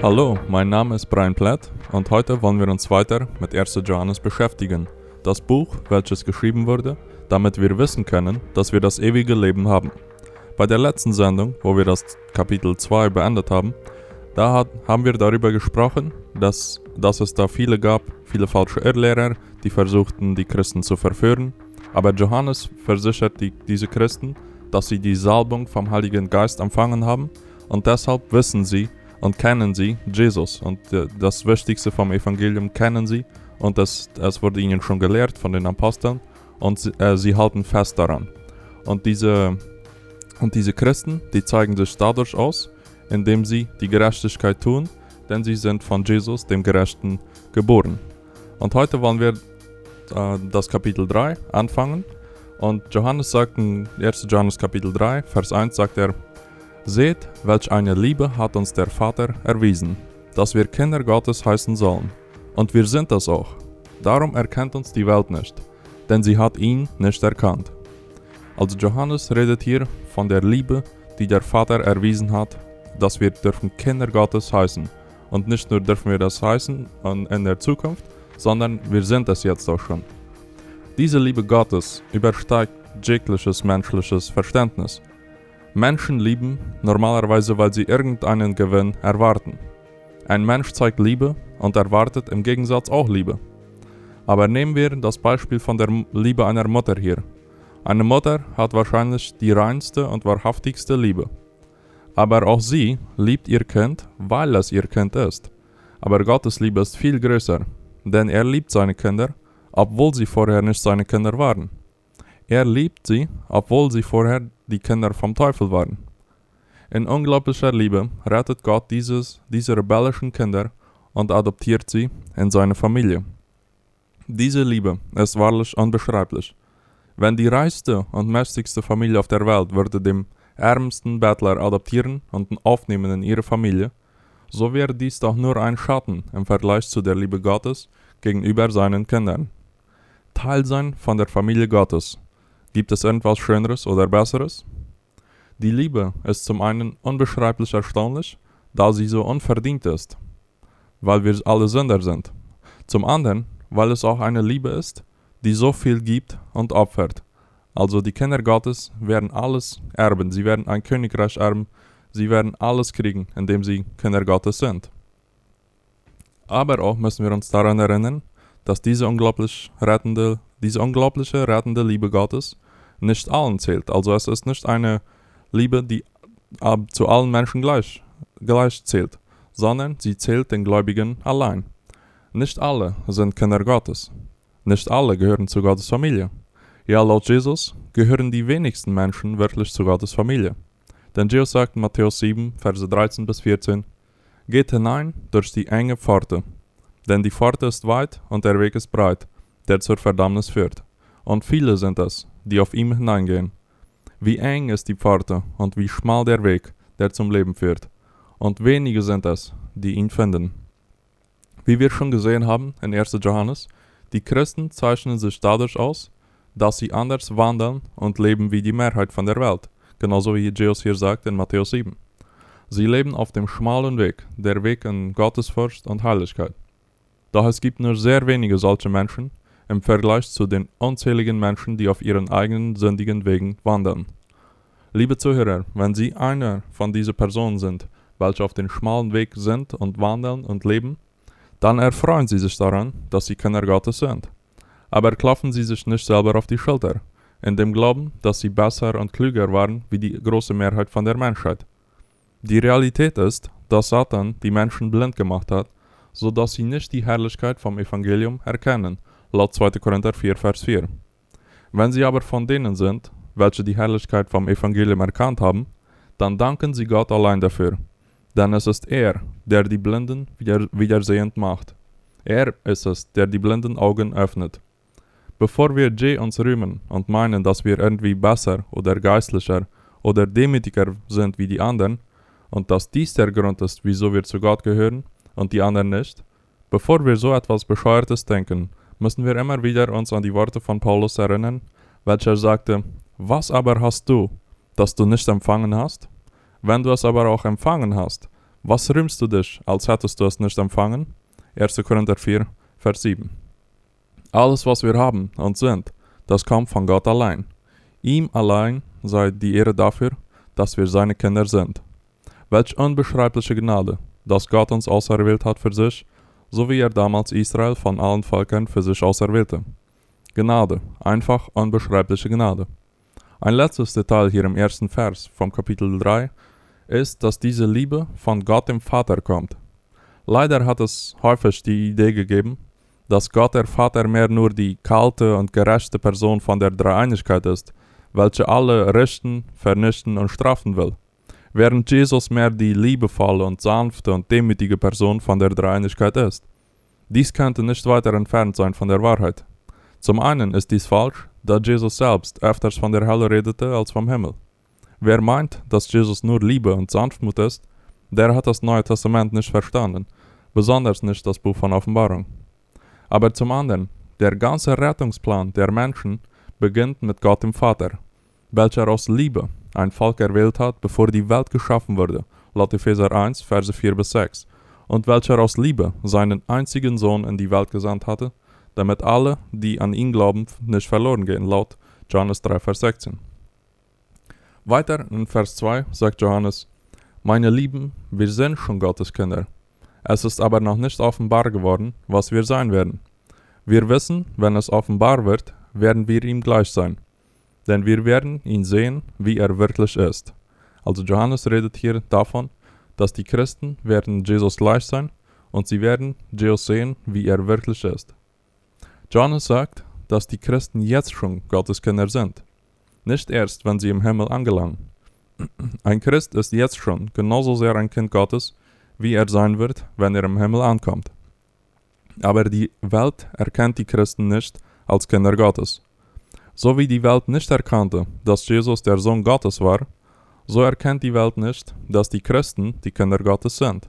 Hallo, mein Name ist Brian Platt und heute wollen wir uns weiter mit 1. Johannes beschäftigen. Das Buch, welches geschrieben wurde, damit wir wissen können, dass wir das ewige Leben haben. Bei der letzten Sendung, wo wir das Kapitel 2 beendet haben, da hat, haben wir darüber gesprochen, dass, dass es da viele gab, viele falsche Irrlehrer, die versuchten, die Christen zu verführen. Aber Johannes versichert die, diese Christen, dass sie die Salbung vom Heiligen Geist empfangen haben und deshalb wissen sie und kennen sie Jesus. Und äh, das Wichtigste vom Evangelium kennen sie und es, es wurde ihnen schon gelehrt von den Aposteln und sie, äh, sie halten fest daran. Und diese, und diese Christen, die zeigen sich dadurch aus, indem sie die Gerechtigkeit tun, denn sie sind von Jesus, dem Gerechten, geboren. Und heute wollen wir äh, das Kapitel 3 anfangen. Und Johannes sagt in 1. Johannes Kapitel 3, Vers 1 sagt er, Seht, welch eine Liebe hat uns der Vater erwiesen, dass wir Kinder Gottes heißen sollen. Und wir sind das auch. Darum erkennt uns die Welt nicht, denn sie hat ihn nicht erkannt. Also Johannes redet hier von der Liebe, die der Vater erwiesen hat, dass wir dürfen Kinder Gottes heißen. Und nicht nur dürfen wir das heißen in der Zukunft, sondern wir sind es jetzt auch schon. Diese Liebe Gottes übersteigt jegliches menschliches Verständnis. Menschen lieben normalerweise, weil sie irgendeinen Gewinn erwarten. Ein Mensch zeigt Liebe und erwartet im Gegensatz auch Liebe. Aber nehmen wir das Beispiel von der Liebe einer Mutter hier. Eine Mutter hat wahrscheinlich die reinste und wahrhaftigste Liebe. Aber auch sie liebt ihr Kind, weil es ihr Kind ist. Aber Gottes Liebe ist viel größer, denn er liebt seine Kinder, obwohl sie vorher nicht seine Kinder waren. Er liebt sie, obwohl sie vorher die Kinder vom Teufel waren. In unglaublicher Liebe rettet Gott dieses, diese rebellischen Kinder und adoptiert sie in seine Familie. Diese Liebe ist wahrlich unbeschreiblich. Wenn die reichste und mächtigste Familie auf der Welt würde dem ärmsten Bettler adoptieren und aufnehmen in ihre Familie, so wäre dies doch nur ein Schatten im Vergleich zu der Liebe Gottes gegenüber seinen Kindern. Teil sein von der Familie Gottes Gibt es irgendwas Schöneres oder Besseres? Die Liebe ist zum einen unbeschreiblich erstaunlich, da sie so unverdient ist, weil wir alle Sünder sind. Zum anderen, weil es auch eine Liebe ist, die so viel gibt und opfert. Also die Kinder Gottes werden alles erben, sie werden ein Königreich erben, sie werden alles kriegen, indem sie Kinder Gottes sind. Aber auch müssen wir uns daran erinnern, dass diese unglaublich rettende diese unglaubliche rettende Liebe Gottes nicht allen zählt. Also es ist nicht eine Liebe, die äh, zu allen Menschen gleich, gleich zählt, sondern sie zählt den Gläubigen allein. Nicht alle sind Kinder Gottes. Nicht alle gehören zu Gottes Familie. Ja, laut Jesus gehören die wenigsten Menschen wirklich zu Gottes Familie. Denn Jesus sagt in Matthäus 7, Verse 13 bis 14, Geht hinein durch die enge Pforte, denn die Pforte ist weit und der Weg ist breit, der zur Verdammnis führt. Und viele sind es, die auf ihm hineingehen. Wie eng ist die Pforte und wie schmal der Weg, der zum Leben führt. Und wenige sind es, die ihn finden. Wie wir schon gesehen haben in 1. Johannes, die Christen zeichnen sich dadurch aus, dass sie anders wandeln und leben wie die Mehrheit von der Welt, genauso wie Jesus hier sagt in Matthäus 7. Sie leben auf dem schmalen Weg, der Weg in Gottesfurcht und Heiligkeit. Doch es gibt nur sehr wenige solche Menschen, im Vergleich zu den unzähligen Menschen, die auf ihren eigenen sündigen Wegen wandern. Liebe Zuhörer, wenn Sie einer von diesen Personen sind, welche auf dem schmalen Weg sind und wandeln und leben, dann erfreuen Sie sich daran, dass Sie Kinder Gottes sind. Aber klopfen Sie sich nicht selber auf die Schulter, in dem Glauben, dass Sie besser und klüger waren wie die große Mehrheit von der Menschheit. Die Realität ist, dass Satan die Menschen blind gemacht hat, so dass sie nicht die Herrlichkeit vom Evangelium erkennen laut 2. Korinther 4, Vers 4. Wenn sie aber von denen sind, welche die Herrlichkeit vom Evangelium erkannt haben, dann danken sie Gott allein dafür. Denn es ist er, der die Blinden wieder, wiedersehend macht. Er ist es, der die blinden Augen öffnet. Bevor wir je uns rühmen und meinen, dass wir irgendwie besser oder geistlicher oder demütiger sind wie die anderen, und dass dies der Grund ist, wieso wir zu Gott gehören und die anderen nicht, bevor wir so etwas Bescheuertes denken, müssen wir immer wieder uns an die Worte von Paulus erinnern, welcher sagte, was aber hast du, das du nicht empfangen hast? Wenn du es aber auch empfangen hast, Was rühmst du dich, als hättest du es nicht empfangen? 1. Korinther 4, Vers 7. Alles, was wir haben und sind, das kommt von Gott allein. Ihm allein sei die Ehre dafür, dass wir seine Kinder sind. Welch unbeschreibliche Gnade, dass Gott uns auserwählt hat für sich, so wie er damals Israel von allen Völkern für sich auserwählte. Gnade, einfach unbeschreibliche Gnade. Ein letztes Detail hier im ersten Vers vom Kapitel 3 ist, dass diese Liebe von Gott dem Vater kommt. Leider hat es häufig die Idee gegeben, dass Gott der Vater mehr nur die kalte und gerechte Person von der Dreieinigkeit ist, welche alle richten, vernichten und strafen will, während Jesus mehr die liebevolle und sanfte und demütige Person von der Dreieinigkeit ist. Dies könnte nicht weiter entfernt sein von der Wahrheit. Zum einen ist dies falsch, da Jesus selbst öfters von der Hölle redete als vom Himmel. Wer meint, dass Jesus nur Liebe und Sanftmut ist, der hat das Neue Testament nicht verstanden, besonders nicht das Buch von Offenbarung. Aber zum anderen, der ganze Rettungsplan der Menschen beginnt mit Gott dem Vater, welcher aus Liebe ein Volk erwählt hat, bevor die Welt geschaffen wurde, laut Epheser 1, Verse 4 bis 6, und welcher aus Liebe seinen einzigen Sohn in die Welt gesandt hatte, damit alle, die an ihn glauben, nicht verloren gehen, laut Johannes 3, Vers 16. Weiter in Vers 2 sagt Johannes, Meine Lieben, wir sind schon Gottes Kinder. Es ist aber noch nicht offenbar geworden, was wir sein werden. Wir wissen, wenn es offenbar wird, werden wir ihm gleich sein. Denn wir werden ihn sehen, wie er wirklich ist. Also Johannes redet hier davon, dass die Christen werden Jesus gleich sein und sie werden Jesus sehen, wie er wirklich ist. Johannes sagt, dass die Christen jetzt schon Gottes Kinder sind, nicht erst, wenn sie im Himmel angelangen. Ein Christ ist jetzt schon genauso sehr ein Kind Gottes, wie er sein wird, wenn er im Himmel ankommt. Aber die Welt erkennt die Christen nicht als Kinder Gottes. So wie die Welt nicht erkannte, dass Jesus der Sohn Gottes war, so erkennt die Welt nicht, dass die Christen die Kinder Gottes sind.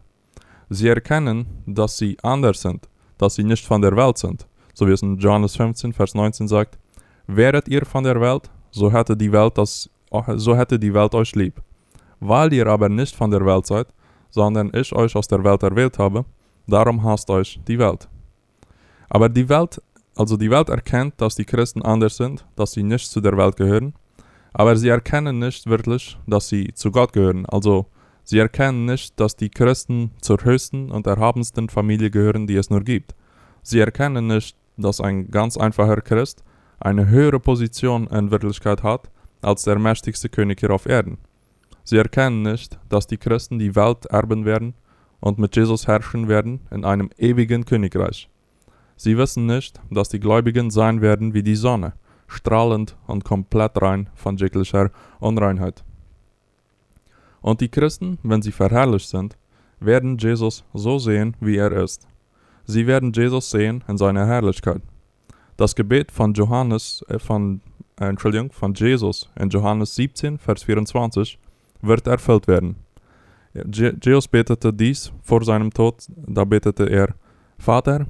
Sie erkennen, dass sie anders sind, dass sie nicht von der Welt sind, so wie es in Johannes 15, Vers 19 sagt, Wäret ihr von der Welt, so hätte die Welt, das, so hätte die Welt euch lieb. Weil ihr aber nicht von der Welt seid, sondern ich euch aus der Welt erwählt habe, darum hasst euch die Welt. Aber die Welt, also die Welt erkennt, dass die Christen anders sind, dass sie nicht zu der Welt gehören, aber sie erkennen nicht wirklich, dass sie zu Gott gehören. Also sie erkennen nicht, dass die Christen zur höchsten und erhabensten Familie gehören, die es nur gibt. Sie erkennen nicht, dass ein ganz einfacher Christ eine höhere Position in Wirklichkeit hat als der mächtigste König hier auf Erden. Sie erkennen nicht, dass die Christen die Welt erben werden und mit Jesus herrschen werden in einem ewigen Königreich. Sie wissen nicht, dass die Gläubigen sein werden wie die Sonne, strahlend und komplett rein von jeglicher Unreinheit. Und die Christen, wenn sie verherrlicht sind, werden Jesus so sehen, wie er ist. Sie werden Jesus sehen in seiner Herrlichkeit. Das Gebet von Johannes, äh, von, äh, Entschuldigung, von Jesus in Johannes 17, Vers 24 wird erfüllt werden. Jesus betete dies vor seinem Tod, da betete er, Vater,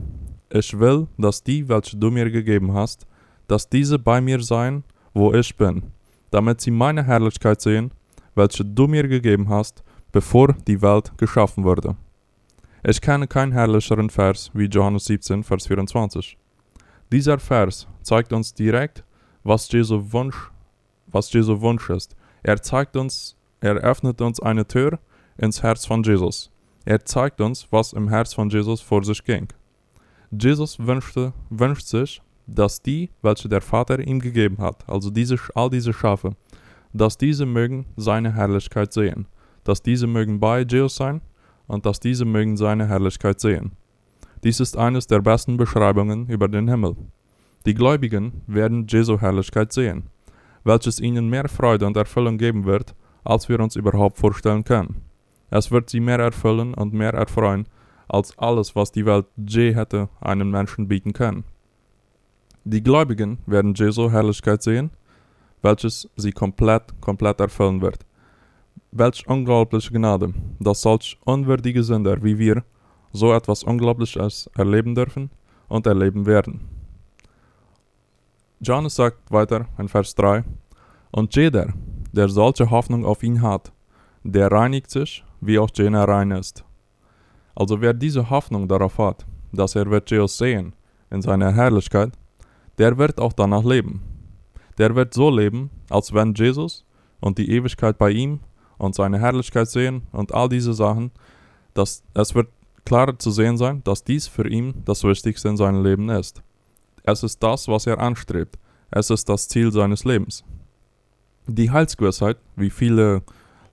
ich will, dass die, welche du mir gegeben hast, dass diese bei mir seien, wo ich bin, damit sie meine Herrlichkeit sehen, welche du mir gegeben hast, bevor die Welt geschaffen wurde. Ich kenne keinen herrlicheren Vers wie Johannes 17, Vers 24. Dieser Vers zeigt uns direkt, was Jesu Wunsch, was Jesu Wunsch ist. Er zeigt uns er öffnet uns eine Tür ins Herz von Jesus. Er zeigt uns, was im Herz von Jesus vor sich ging. Jesus wünschte, wünscht sich, dass die, welche der Vater ihm gegeben hat, also diese, all diese Schafe, dass diese mögen seine Herrlichkeit sehen, dass diese mögen bei Jesus sein und dass diese mögen seine Herrlichkeit sehen. Dies ist eines der besten Beschreibungen über den Himmel. Die Gläubigen werden Jesu Herrlichkeit sehen, welches ihnen mehr Freude und Erfüllung geben wird, als wir uns überhaupt vorstellen können. Es wird sie mehr erfüllen und mehr erfreuen, als alles, was die Welt je hätte einem Menschen bieten können. Die Gläubigen werden Jesu Herrlichkeit sehen, welches sie komplett, komplett erfüllen wird. Welch unglaubliche Gnade, dass solch unwürdige Sünder wie wir so etwas Unglaubliches erleben dürfen und erleben werden. Johannes sagt weiter in Vers 3, Und jeder, der solche Hoffnung auf ihn hat, der reinigt sich, wie auch jener rein ist. Also wer diese Hoffnung darauf hat, dass er wird Jesus sehen in seiner Herrlichkeit, der wird auch danach leben. Der wird so leben, als wenn Jesus und die Ewigkeit bei ihm und seine Herrlichkeit sehen und all diese Sachen, dass es wird klarer zu sehen sein, dass dies für ihn das Wichtigste in seinem Leben ist. Es ist das, was er anstrebt. Es ist das Ziel seines Lebens. Die Heilsgewissheit, wie viele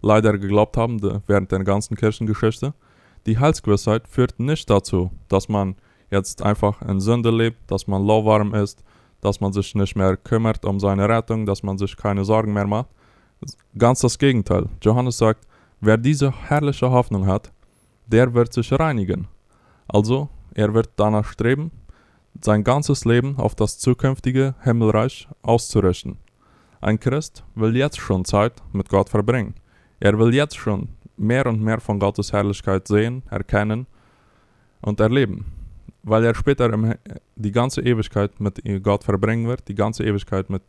leider geglaubt haben während der ganzen Kirchengeschichte, die Heilsgewissheit führt nicht dazu, dass man jetzt einfach in Sünde lebt, dass man lauwarm ist, dass man sich nicht mehr kümmert um seine Rettung, dass man sich keine Sorgen mehr macht. Ganz das Gegenteil. Johannes sagt, wer diese herrliche Hoffnung hat, der wird sich reinigen. Also, er wird danach streben, sein ganzes Leben auf das zukünftige Himmelreich auszurichten. Ein Christ will jetzt schon Zeit mit Gott verbringen. Er will jetzt schon mehr und mehr von Gottes Herrlichkeit sehen, erkennen und erleben, weil er später die ganze Ewigkeit mit Gott verbringen wird, die ganze Ewigkeit mit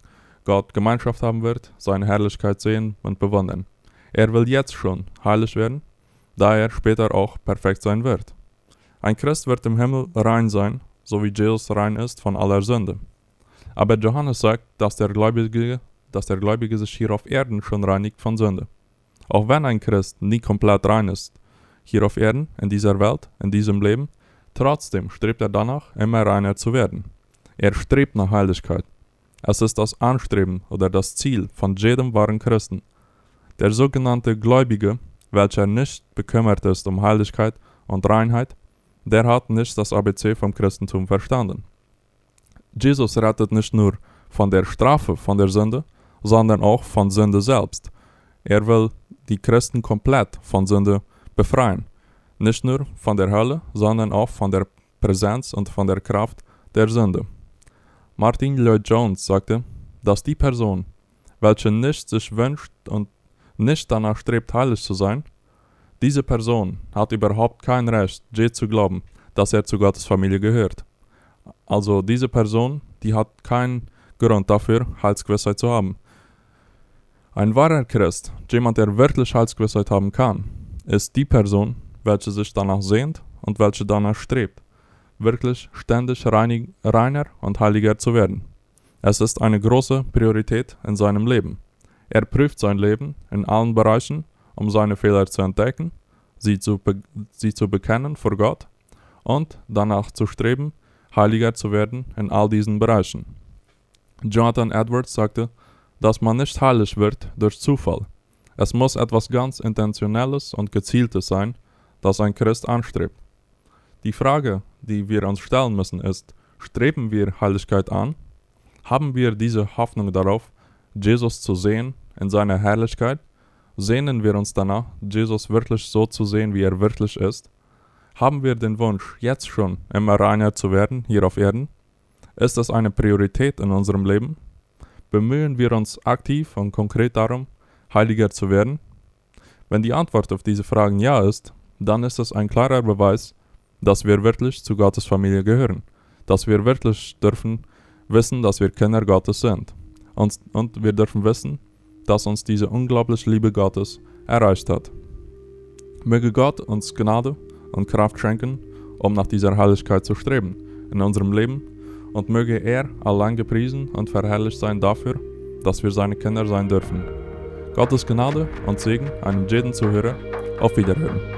Gott Gemeinschaft haben wird, seine Herrlichkeit sehen und bewundern. Er will jetzt schon heilig werden, da er später auch perfekt sein wird. Ein Christ wird im Himmel rein sein, so wie Jesus rein ist von aller Sünde. Aber Johannes sagt, dass der Gläubige, dass der Gläubige sich hier auf Erden schon reinigt von Sünde. Auch wenn ein Christ nie komplett rein ist, hier auf Erden, in dieser Welt, in diesem Leben, trotzdem strebt er danach, immer reiner zu werden. Er strebt nach Heiligkeit. Es ist das Anstreben oder das Ziel von jedem wahren Christen. Der sogenannte Gläubige, welcher nicht bekümmert ist um Heiligkeit und Reinheit, der hat nicht das ABC vom Christentum verstanden. Jesus rettet nicht nur von der Strafe von der Sünde, sondern auch von Sünde selbst. Er will die Christen komplett von Sünde befreien. Nicht nur von der Hölle, sondern auch von der Präsenz und von der Kraft der Sünde. Martin Lloyd Jones sagte, dass die Person, welche nicht sich wünscht und nicht danach strebt, heilig zu sein, diese Person hat überhaupt kein Recht, je zu glauben, dass er zu Gottes Familie gehört. Also diese Person, die hat keinen Grund dafür, Heilsgewissheit zu haben. Ein wahrer Christ, jemand, der wirklich Heilsgewissheit haben kann, ist die Person, welche sich danach sehnt und welche danach strebt, wirklich ständig reinig, reiner und heiliger zu werden. Es ist eine große Priorität in seinem Leben. Er prüft sein Leben in allen Bereichen, um seine Fehler zu entdecken, sie zu, sie zu bekennen vor Gott und danach zu streben, heiliger zu werden in all diesen Bereichen. Jonathan Edwards sagte, dass man nicht heilig wird durch Zufall. Es muss etwas ganz Intentionelles und Gezieltes sein, das ein Christ anstrebt. Die Frage, die wir uns stellen müssen, ist, streben wir Heiligkeit an? Haben wir diese Hoffnung darauf, Jesus zu sehen in seiner Herrlichkeit? Sehnen wir uns danach, Jesus wirklich so zu sehen, wie er wirklich ist? Haben wir den Wunsch, jetzt schon immer reiner zu werden hier auf Erden? Ist das eine Priorität in unserem Leben? Bemühen wir uns aktiv und konkret darum, heiliger zu werden? Wenn die Antwort auf diese Fragen ja ist, dann ist es ein klarer Beweis, dass wir wirklich zu Gottes Familie gehören, dass wir wirklich dürfen wissen, dass wir Kinder Gottes sind. Und, und wir dürfen wissen, dass uns diese unglaubliche Liebe Gottes erreicht hat. Möge Gott uns Gnade und Kraft schenken, um nach dieser Heiligkeit zu streben in unserem Leben und möge er allein gepriesen und verherrlicht sein dafür, dass wir seine Kinder sein dürfen. Gottes Gnade und Segen einem jeden Zuhörer. Auf Wiederhören.